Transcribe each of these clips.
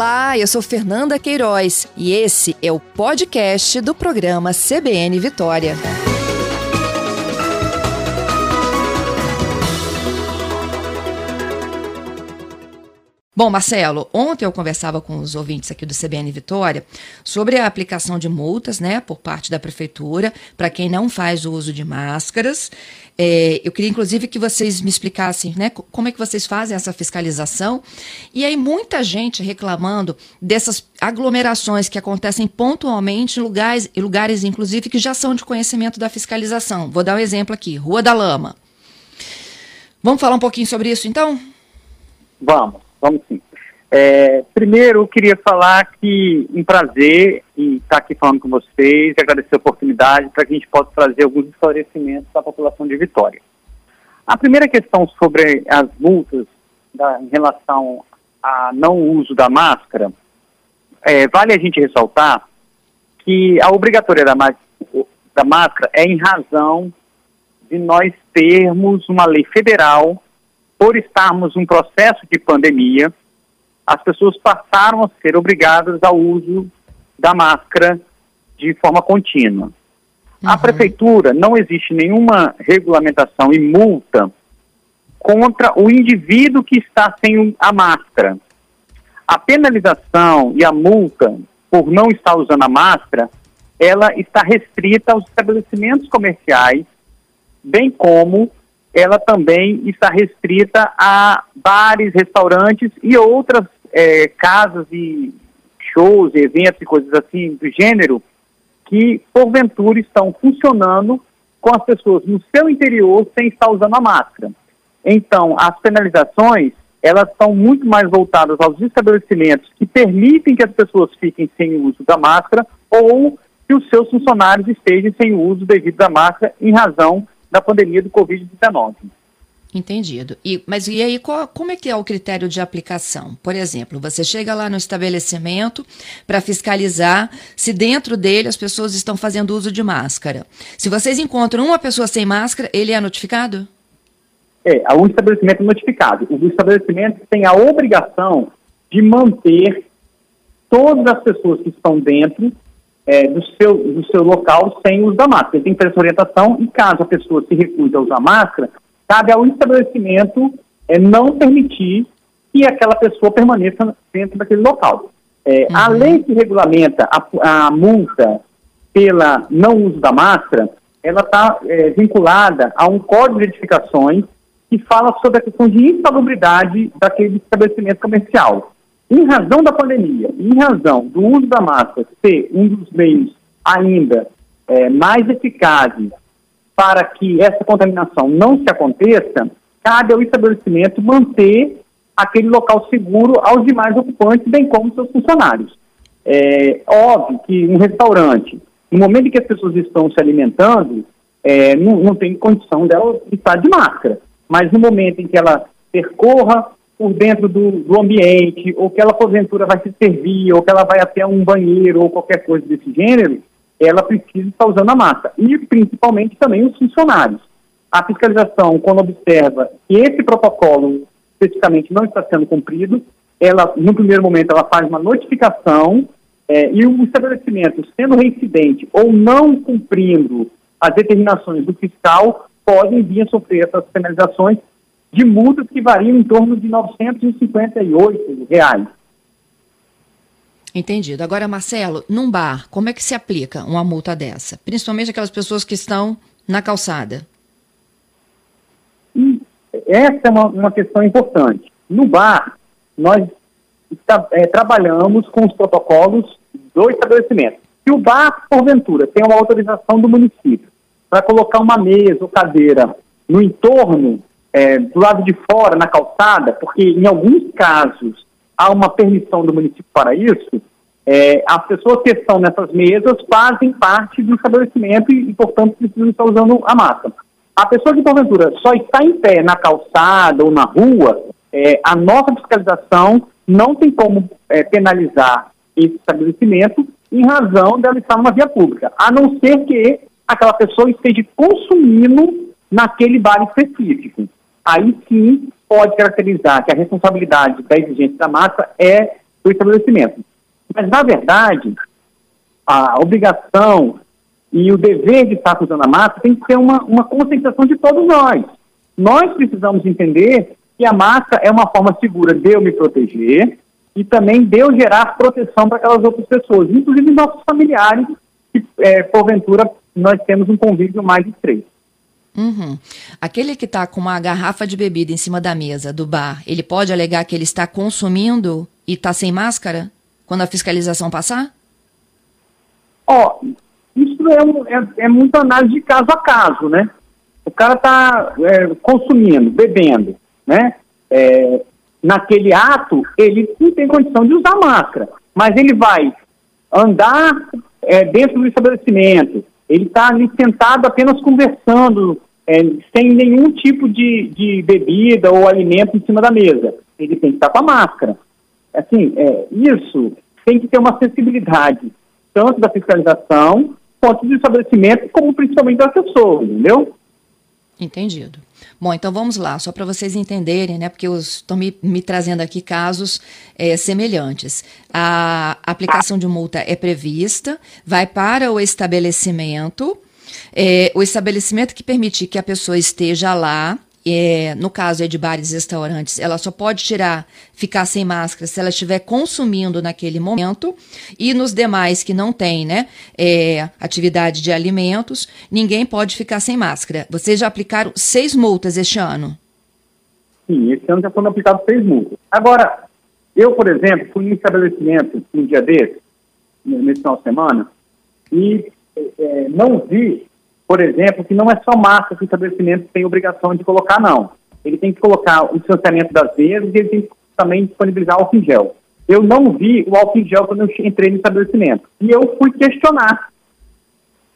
Olá, eu sou Fernanda Queiroz e esse é o podcast do programa CBN Vitória. Bom, Marcelo, ontem eu conversava com os ouvintes aqui do CBN Vitória sobre a aplicação de multas, né, por parte da prefeitura para quem não faz o uso de máscaras. É, eu queria, inclusive, que vocês me explicassem, né, como é que vocês fazem essa fiscalização. E aí, muita gente reclamando dessas aglomerações que acontecem pontualmente em lugares, lugares, inclusive, que já são de conhecimento da fiscalização. Vou dar um exemplo aqui: Rua da Lama. Vamos falar um pouquinho sobre isso, então? Vamos. Vamos sim. É, primeiro, eu queria falar que um prazer em estar aqui falando com vocês agradecer a oportunidade para que a gente possa trazer alguns esclarecimentos à população de Vitória. A primeira questão sobre as multas da, em relação a não uso da máscara, é, vale a gente ressaltar que a obrigatoriedade da, da máscara é em razão de nós termos uma lei federal por estarmos num processo de pandemia, as pessoas passaram a ser obrigadas ao uso da máscara de forma contínua. Uhum. A prefeitura não existe nenhuma regulamentação e multa contra o indivíduo que está sem a máscara. A penalização e a multa por não estar usando a máscara, ela está restrita aos estabelecimentos comerciais, bem como ela também está restrita a bares, restaurantes e outras é, casas e shows, eventos e coisas assim do gênero que porventura estão funcionando com as pessoas no seu interior sem estar usando a máscara. Então, as penalizações elas estão muito mais voltadas aos estabelecimentos que permitem que as pessoas fiquem sem o uso da máscara ou que os seus funcionários estejam sem o uso devido da máscara em razão da pandemia do Covid-19. Entendido. E, mas e aí, qual, como é que é o critério de aplicação? Por exemplo, você chega lá no estabelecimento para fiscalizar se dentro dele as pessoas estão fazendo uso de máscara. Se vocês encontram uma pessoa sem máscara, ele é notificado? É, um estabelecimento notificado. O estabelecimento tem a obrigação de manter todas as pessoas que estão dentro é, do, seu, do seu local sem uso da máscara. Ele tem que ter essa orientação e caso a pessoa se recuse a usar máscara, cabe ao estabelecimento é, não permitir que aquela pessoa permaneça dentro daquele local. É, uhum. A lei que regulamenta a, a, multa pela não uso da máscara, ela está é, vinculada a um código de edificações que fala sobre a questão de insalubridade daquele estabelecimento comercial. Em razão da pandemia, em razão do uso da máscara ser um dos meios ainda é, mais eficazes para que essa contaminação não se aconteça, cabe ao estabelecimento manter aquele local seguro aos demais ocupantes, bem como seus funcionários. É óbvio que um restaurante, no momento em que as pessoas estão se alimentando, é, não, não tem condição dela estar de máscara. Mas no momento em que ela percorra por dentro do, do, ambiente, ou que ela porventura vai se servir, ou que ela vai até um banheiro, ou qualquer coisa desse gênero, ela precisa estar usando a máscara. E principalmente também os funcionários. A fiscalização, quando observa que esse protocolo especificamente não está sendo cumprido, ela, no primeiro momento, ela faz uma notificação é, e o estabelecimento, sendo reincidente ou não cumprindo as determinações do fiscal, podem vir a sofrer essas penalizações de multas que variam em torno de 958 reais. Entendido. Agora, Marcelo, num bar, como é que se aplica uma multa dessa? Principalmente aquelas pessoas que estão na calçada. E essa é uma, uma questão importante. No bar, nós é, trabalhamos com os protocolos do estabelecimento. Se o bar, porventura, tem uma autorização do município para colocar uma mesa ou cadeira no entorno é, do lado de fora, na calçada, porque em alguns casos há uma permissão do município para isso, é, as pessoas que estão nessas mesas fazem parte do estabelecimento e, e, portanto, precisam estar usando a máscara. A pessoa que, porventura, só está em pé na calçada ou na rua, é, a nossa fiscalização não tem como é, penalizar esse estabelecimento em razão dela estar numa via pública, a não ser que aquela pessoa esteja consumindo naquele bar específico aí sim pode caracterizar que a responsabilidade da exigência da massa é do estabelecimento. Mas, na verdade, a obrigação e o dever de estar usando a máscara tem que ser uma, uma conscientização de todos nós. Nós precisamos entender que a máscara é uma forma segura de eu me proteger e também de eu gerar proteção para aquelas outras pessoas, inclusive nossos familiares, que, é, porventura, nós temos um convívio mais estreito. Uhum. Aquele que está com uma garrafa de bebida em cima da mesa do bar, ele pode alegar que ele está consumindo e está sem máscara quando a fiscalização passar? Ó, oh, isso é, um, é, é muita análise de caso a caso, né? O cara está é, consumindo, bebendo, né? É, naquele ato, ele não tem condição de usar máscara, mas ele vai andar é, dentro do estabelecimento, ele está ali sentado apenas conversando, é, sem nenhum tipo de, de bebida ou alimento em cima da mesa. Ele tem que estar com a máscara. Assim, é, isso tem que ter uma sensibilidade, tanto da fiscalização, quanto do estabelecimento, como principalmente da pessoa, entendeu? Entendido. Bom, então vamos lá, só para vocês entenderem, né? Porque estão me, me, trazendo aqui casos é, semelhantes. A aplicação de multa é prevista, vai para o estabelecimento, é, o estabelecimento que permitir que a pessoa esteja lá é, no caso é de bares e restaurantes, ela só pode tirar, ficar sem máscara se ela estiver consumindo naquele momento. E nos demais que não tem, né, é, atividade de alimentos, ninguém pode ficar sem máscara. Vocês já aplicaram seis multas este ano? Sim, esse ano já foram aplicadas seis multas. Agora, eu, por exemplo, fui em estabelecimento um dia desse, nesse final de semana, e é, não vi por exemplo, que não é só massa que o estabelecimento tem obrigação de colocar, não. Ele tem que colocar o distanciamento das mesas e ele tem que também disponibilizar álcool em gel. Eu não vi o álcool em gel quando eu entrei no estabelecimento. E eu fui questionar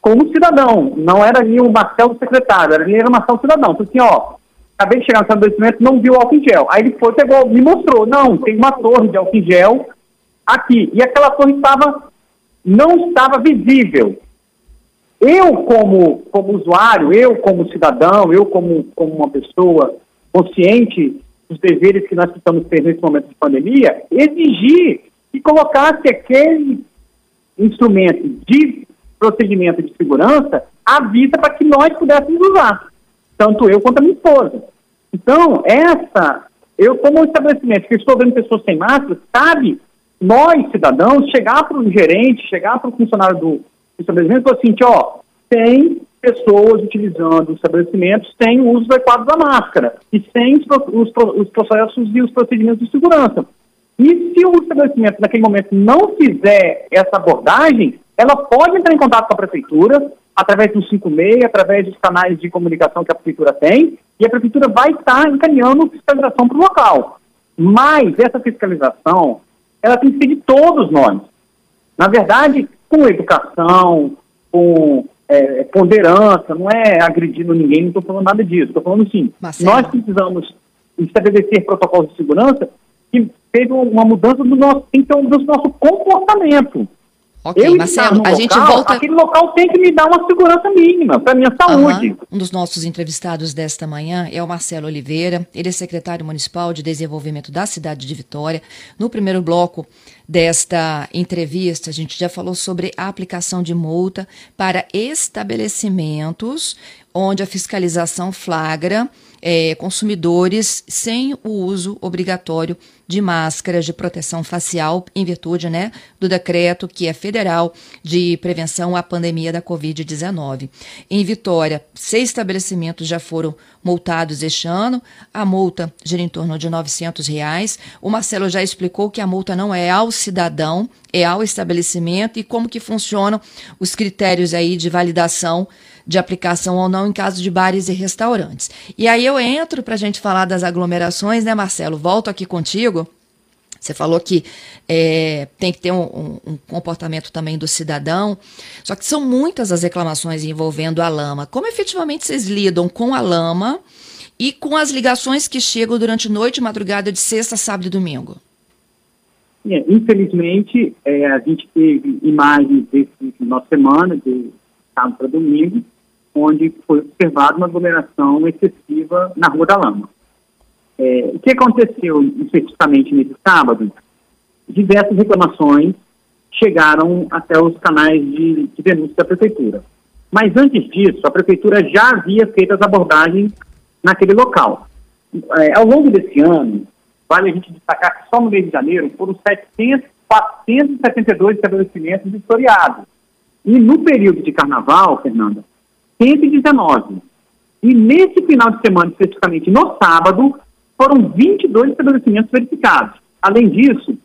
como cidadão. Não era ali o Marcelo secretário, era era o Marcelo cidadão. Então, assim, ó, acabei de chegar no estabelecimento, não vi o álcool em gel. Aí ele foi, pegou, me mostrou, não, tem uma torre de álcool em gel aqui. E aquela torre estava, não estava visível. Eu, como, como usuário, eu, como cidadão, eu, como, como uma pessoa consciente dos deveres que nós precisamos ter nesse momento de pandemia, exigir que colocasse aquele instrumento de procedimento de segurança à vista para que nós pudéssemos usar, tanto eu quanto a minha esposa. Então, essa, eu como um estabelecimento que estou vendo pessoas sem máscara, sabe, nós, cidadãos, chegar para o gerente, chegar para o funcionário do, estabelecimento falou assim, ó, tem pessoas utilizando estabelecimentos sem o uso adequado da máscara e sem os, os, os processos e os procedimentos de segurança. E se o estabelecimento naquele momento não fizer essa abordagem, ela pode entrar em contato com a prefeitura, através do 56, através dos canais de comunicação que a prefeitura tem, e a prefeitura vai estar encaminhando fiscalização para o local. Mas essa fiscalização, ela tem que ser de todos nós. Na verdade, com educação, com é, ponderância, não é agredindo ninguém, não estou falando nada disso. Estou falando assim, Marcelo. nós precisamos estabelecer protocolos de segurança que sejam uma mudança do nosso, então, do nosso comportamento. Ok, eu Marcelo, a gente volta. Aquele local tem que me dar uma segurança mínima para minha saúde. Um dos nossos entrevistados desta manhã é o Marcelo Oliveira. Ele é secretário municipal de desenvolvimento da cidade de Vitória. No primeiro bloco desta entrevista, a gente já falou sobre a aplicação de multa para estabelecimentos onde a fiscalização flagra é, consumidores sem o uso obrigatório de máscaras de proteção facial em virtude né, do decreto que é federal de prevenção à pandemia da Covid-19. Em Vitória, seis estabelecimentos já foram multados este ano. A multa gira em torno de 900 reais. O Marcelo já explicou que a multa não é ao cidadão, é ao estabelecimento e como que funcionam os critérios aí de validação de aplicação ou não em caso de bares e restaurantes. E aí eu entro para a gente falar das aglomerações, né, Marcelo? Volto aqui contigo. Você falou que é, tem que ter um, um, um, comportamento também do cidadão. Só que são muitas as reclamações envolvendo a lama. Como efetivamente vocês lidam com a lama e com as ligações que chegam durante noite e madrugada de sexta, sábado e domingo? É, infelizmente, é, a gente teve imagens desse final de semana, de sábado para domingo, onde foi observada uma aglomeração excessiva na Rua da Lama. É, o que aconteceu especificamente nesse sábado? diversas reclamações chegaram até os canais de, de denúncia da prefeitura. Mas antes disso, a prefeitura já havia feito as abordagens naquele local. É, ao longo desse ano, vale a gente destacar que só no mês de janeiro foram 700, 472 estabelecimentos historiados. E no período de carnaval, Fernanda, 119. E nesse final de semana, especificamente no sábado, foram 22 estabelecimentos verificados. Além disso,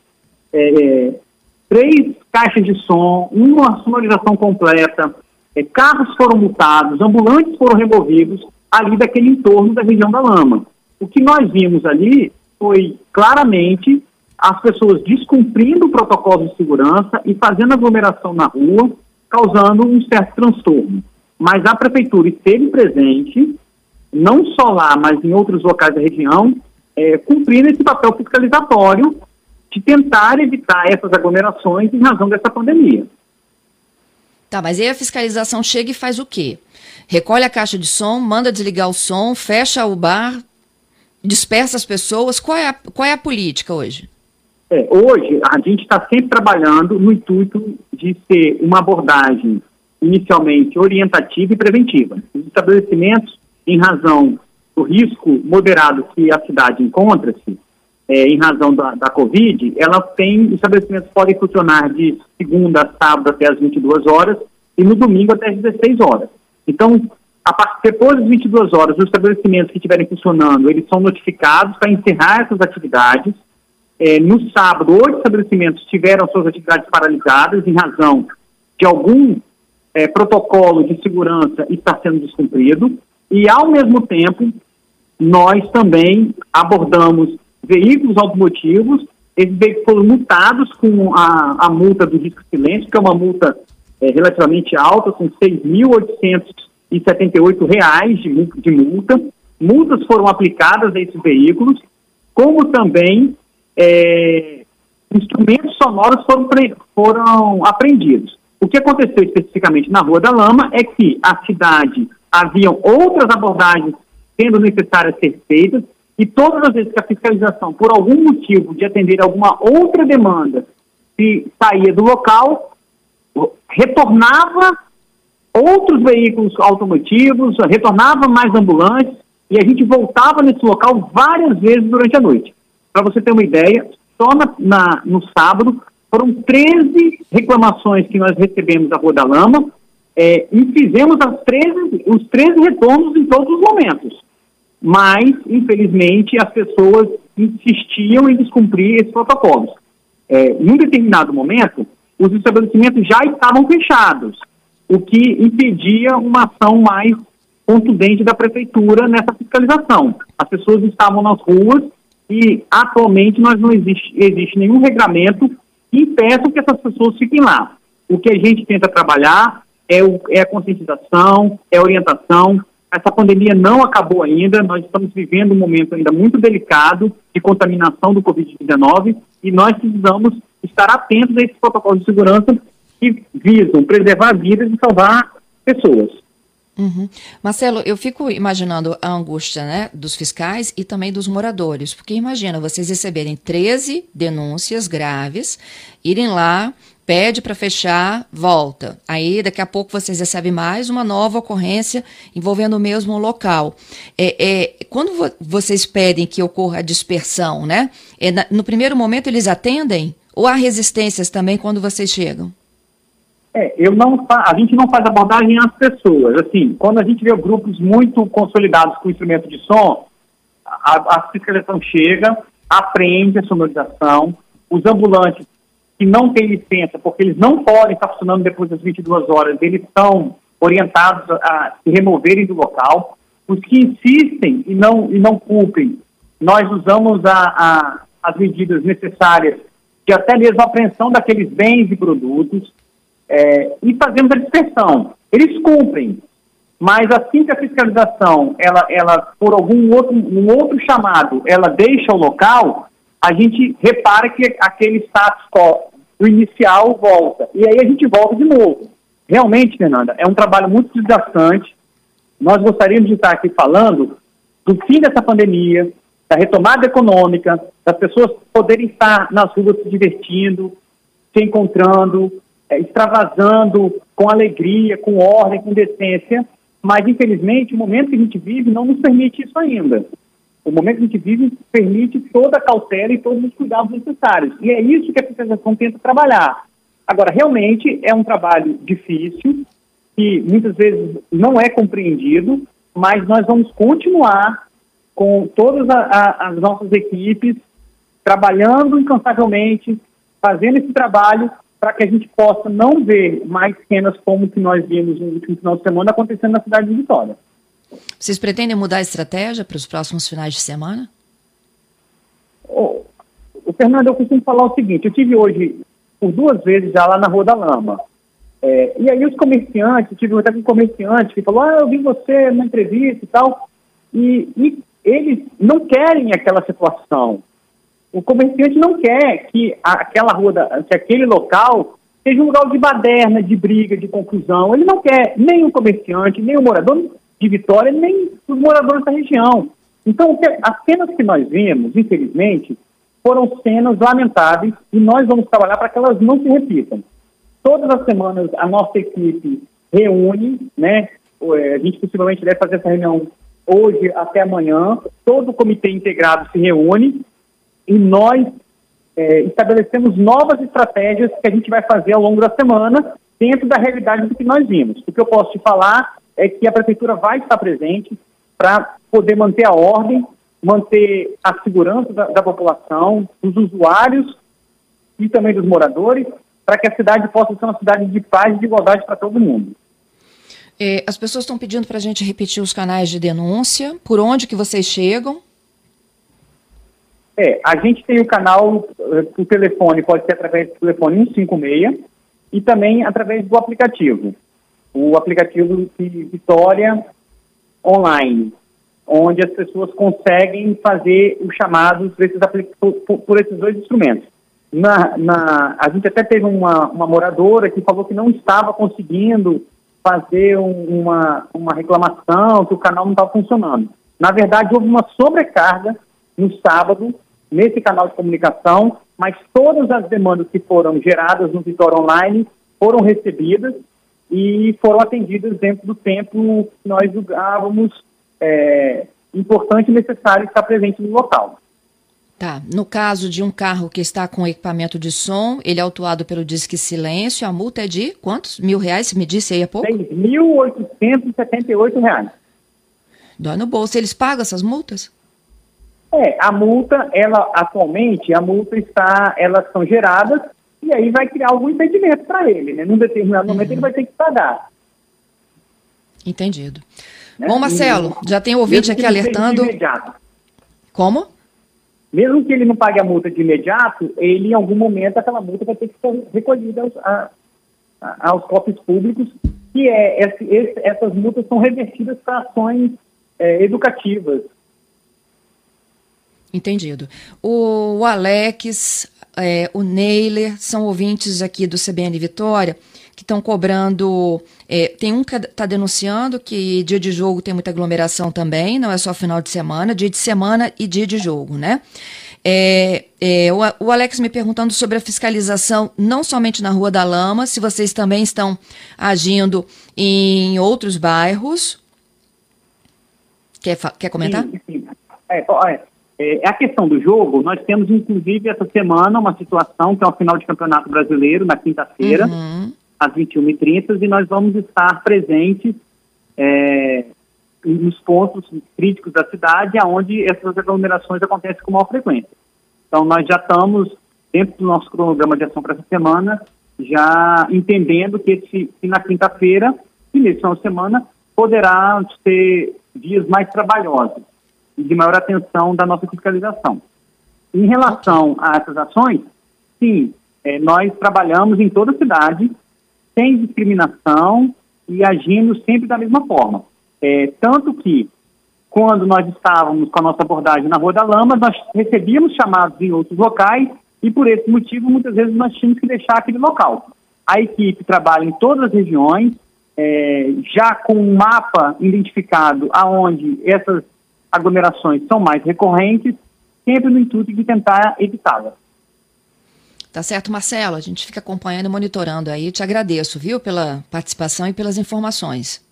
é, é, três caixas de som, uma sonorização completa, é, carros foram multados, ambulantes foram removidos ali daquele entorno da região da Lama. O que nós vimos ali foi claramente as pessoas descumprindo o protocolo de segurança e fazendo aglomeração na rua, causando um certo transtorno. Mas a prefeitura esteve presente, não só lá, mas em outros locais da região, é, cumprindo esse papel fiscalizatório de tentar evitar essas aglomerações em razão dessa pandemia. Tá, mas aí a fiscalização chega e faz o quê? Recolhe a caixa de som, manda desligar o som, fecha o bar, dispersa as pessoas. Qual é a, qual é a política hoje? É, hoje, a gente está sempre trabalhando no intuito de ser uma abordagem inicialmente orientativa e preventiva. Os estabelecimentos, em razão do risco moderado que a cidade encontra-se, é, em razão da, da Covid, ela tem, estabelecimentos podem funcionar de segunda a sábado até as 22 horas e no domingo até as 16 horas. Então, a, depois das 22 horas, os estabelecimentos que estiverem funcionando, eles são notificados para encerrar essas atividades. É, no sábado, oito estabelecimentos tiveram suas atividades paralisadas em razão de algum é, protocolo de segurança estar sendo descumprido. E, ao mesmo tempo, nós também abordamos veículos automotivos, esses veículos foram multados com a, a multa do risco silêncio, que é uma multa é, relativamente alta, são R$ 6.878 de, de multa. Multas foram aplicadas a esses veículos, como também é, instrumentos sonoros foram, foram apreendidos. O que aconteceu especificamente na Rua da Lama é que a cidade haviam outras abordagens sendo necessárias ser feitas, e todas as vezes que a fiscalização, por algum motivo de atender alguma outra demanda, se saía do local, retornava outros veículos automotivos, retornava mais ambulantes, e a gente voltava nesse local várias vezes durante a noite. Para você ter uma ideia, só na, na, no sábado foram 13 reclamações que nós recebemos da Rua da Lama, é, e fizemos as 13, os 13 retornos em todos os momentos mas, infelizmente, as pessoas insistiam em descumprir esses protocolos. É, em um determinado momento, os estabelecimentos já estavam fechados, o que impedia uma ação mais contundente da prefeitura nessa fiscalização. As pessoas estavam nas ruas e, atualmente, nós não existe, existe nenhum regramento que impeça que essas pessoas fiquem lá. O que a gente tenta trabalhar é, o, é a conscientização, é a orientação, essa pandemia não acabou ainda, nós estamos vivendo um momento ainda muito delicado de contaminação do Covid-19 e nós precisamos estar atentos a esses protocolos de segurança que visam preservar vidas e salvar pessoas. Uhum. Marcelo, eu fico imaginando a angústia né, dos fiscais e também dos moradores, porque imagina vocês receberem 13 denúncias graves, irem lá, pede para fechar, volta. Aí daqui a pouco vocês recebem mais uma nova ocorrência envolvendo o mesmo local. É, é quando vo vocês pedem que ocorra a dispersão, né? É, na, no primeiro momento eles atendem ou há resistências também quando vocês chegam? É, eu não a gente não faz abordagem às pessoas. Assim, quando a gente vê grupos muito consolidados com instrumento de som, a, a fiscalização chega, aprende a sonorização, os ambulantes que não têm licença, porque eles não podem estar funcionando depois das 22 horas, eles são orientados a se removerem do local. Os que insistem e não, e não cumprem, nós usamos a, a, as medidas necessárias de até mesmo apreensão daqueles bens e produtos é, e fazemos a dispersão. Eles cumprem, mas assim que a fiscalização, ela, ela por algum outro, um outro chamado, ela deixa o local, a gente repara que aquele status quo inicial volta. E aí a gente volta de novo. Realmente, Fernanda, é um trabalho muito desgastante. Nós gostaríamos de estar aqui falando do fim dessa pandemia, da retomada econômica, das pessoas poderem estar nas ruas se divertindo, se encontrando, é, extravasando com alegria, com ordem, com decência, mas infelizmente o momento que a gente vive não nos permite isso ainda. O momento que a gente vive permite toda a cautela e todos os cuidados necessários. E é isso que a fiscalização tenta trabalhar. Agora, realmente é um trabalho difícil, que muitas vezes não é compreendido, mas nós vamos continuar com todas a, a, as nossas equipes trabalhando incansavelmente, fazendo esse trabalho para que a gente possa não ver mais cenas como que nós vimos no último final de semana acontecendo na cidade de Vitória. Vocês pretendem mudar a estratégia para os próximos finais de semana? O, o Fernando, eu costumo falar o seguinte: eu tive hoje por duas vezes já lá na Rua da Lama. É, e aí os comerciantes, tive até um comerciante que falou, ah, eu vi você na entrevista e tal, e, e eles não querem aquela situação. O comerciante não quer que aquela rua, da, que aquele local seja um lugar de baderna, de briga, de confusão. Ele não quer nem o comerciante, nem o morador de Vitória, nem os moradores da região. Então, as cenas que nós vimos, infelizmente, foram cenas lamentáveis e nós vamos trabalhar para que elas não se repitam. Todas as semanas a nossa equipe reúne, né? A gente possivelmente deve fazer essa reunião hoje até amanhã. Todo o comitê integrado se reúne e nós é, estabelecemos novas estratégias que a gente vai fazer ao longo da semana dentro da realidade do que nós vimos. O que eu posso te falar é que a prefeitura vai estar presente para poder manter a ordem, manter a segurança da, da população, dos usuários e também dos moradores, para que a cidade possa ser uma cidade de paz e de igualdade para todo mundo. É, as pessoas estão pedindo para a gente repetir os canais de denúncia. Por onde que vocês chegam? É, a gente tem o canal, eh, o telefone pode ser através do telefone 156 e também através do aplicativo. O aplicativo de Vitória Online, onde as pessoas conseguem fazer os chamados por, por, por esses dois instrumentos. Na, na, a gente até teve uma, uma moradora que falou que não estava conseguindo fazer um, uma, uma reclamação, que o canal não estava funcionando. Na verdade, houve uma sobrecarga no sábado, nesse canal de comunicação, mas todas as demandas que foram geradas no Vitória Online foram recebidas e foram atendidas dentro do tempo que nós julgávamos é, importante e necessário estar presente no local. Tá. No caso de um carro que está com equipamento de som, ele é autuado pelo Disque Silêncio, a multa é de quantos? Mil reais, você me disse aí há pouco? R$ 1.878. Dói no bolso. Eles pagam essas multas? É, a multa, ela atualmente, a multa está, elas são geradas e aí vai criar algum impedimento para ele, né? Num determinado momento uhum. ele vai ter que pagar. Entendido. Né? Bom, Marcelo, e, já tem ouvinte aqui alertando. Como? Mesmo que ele não pague a multa de imediato, ele em algum momento aquela multa vai ter que ser recolhida aos, a, a, aos cofres públicos, que é esse, esse, essas multas são revertidas para ações é, educativas. Entendido. O, Alex, é, o Neiler, são ouvintes aqui do CBN Vitória que estão cobrando. É, tem um que está denunciando que dia de jogo tem muita aglomeração também, não é só final de semana, dia de semana e dia de jogo, né? É, é, o, o, Alex me perguntando sobre a fiscalização, não somente na Rua da Lama, se vocês também estão agindo em outros bairros. Quer, quer comentar? Sim, sim. É, é, é, a questão do jogo, nós temos inclusive essa semana uma situação que é o final de campeonato brasileiro, na quinta-feira. Uhum às 21h30 e nós vamos estar presentes é, nos pontos críticos da cidade, onde essas aglomerações acontecem com maior frequência. Então, nós já estamos, dentro do nosso cronograma de ação para essa semana, já entendendo que, esse, que na quinta-feira e nesse final de semana poderá ter dias mais trabalhosos de maior atenção da nossa fiscalização. Em relação a essas ações, sim, é, nós trabalhamos em toda a cidade sem discriminação e agindo sempre da mesma forma. É, tanto que, quando nós estávamos com a nossa abordagem na Rua da Lama, nós recebíamos chamados em outros locais e, por esse motivo, muitas vezes nós tínhamos que deixar aquele local. A equipe trabalha em todas as regiões, é, já com um mapa identificado aonde essas aglomerações são mais recorrentes sempre no intuito de tentar evitá-la. Tá certo, Marcelo. A gente fica acompanhando e monitorando aí. Te agradeço, viu, pela participação e pelas informações.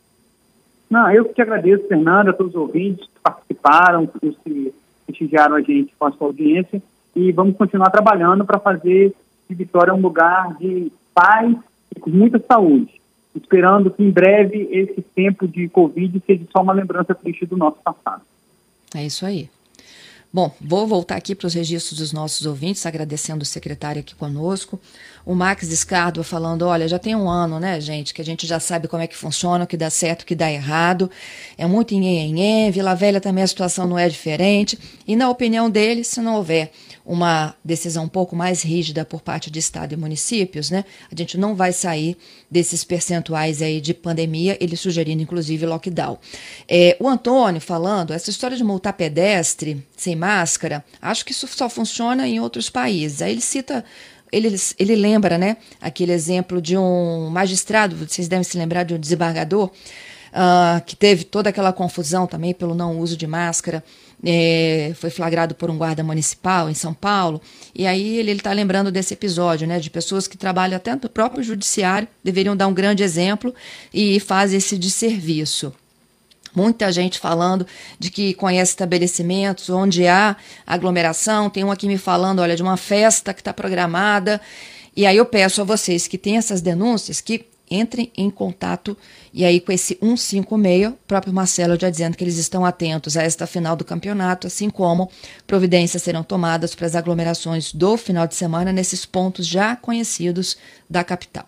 Não, eu que te agradeço, Fernanda, a todos os ouvintes que participaram, que prestigiaram a gente com a sua audiência. E vamos continuar trabalhando para fazer de Vitória um lugar de paz e com muita saúde. Esperando que em breve esse tempo de Covid seja só uma lembrança triste do nosso passado. É isso aí. Bom, vou voltar aqui para os registros dos nossos ouvintes, agradecendo o secretário aqui conosco. O Max Descardo falando: olha, já tem um ano, né, gente, que a gente já sabe como é que funciona, o que dá certo, o que dá errado. É muito em Vila Velha também a situação não é diferente. E, na opinião dele, se não houver uma decisão um pouco mais rígida por parte de Estado e municípios, né, a gente não vai sair desses percentuais aí de pandemia, ele sugerindo, inclusive, lockdown. É, o Antônio falando: essa história de multar pedestre sem máscara, acho que isso só funciona em outros países. Aí ele cita ele, ele lembra, né, aquele exemplo de um magistrado, vocês devem se lembrar de um desembargador, uh, que teve toda aquela confusão também pelo não uso de máscara, é, foi flagrado por um guarda municipal em São Paulo, e aí ele está lembrando desse episódio, né, de pessoas que trabalham até no próprio judiciário, deveriam dar um grande exemplo e fazem esse desserviço. Muita gente falando de que conhece estabelecimentos onde há aglomeração. Tem um aqui me falando, olha, de uma festa que está programada. E aí eu peço a vocês que têm essas denúncias que entrem em contato e aí com esse 156, o próprio Marcelo já dizendo que eles estão atentos a esta final do campeonato, assim como providências serão tomadas para as aglomerações do final de semana nesses pontos já conhecidos da capital.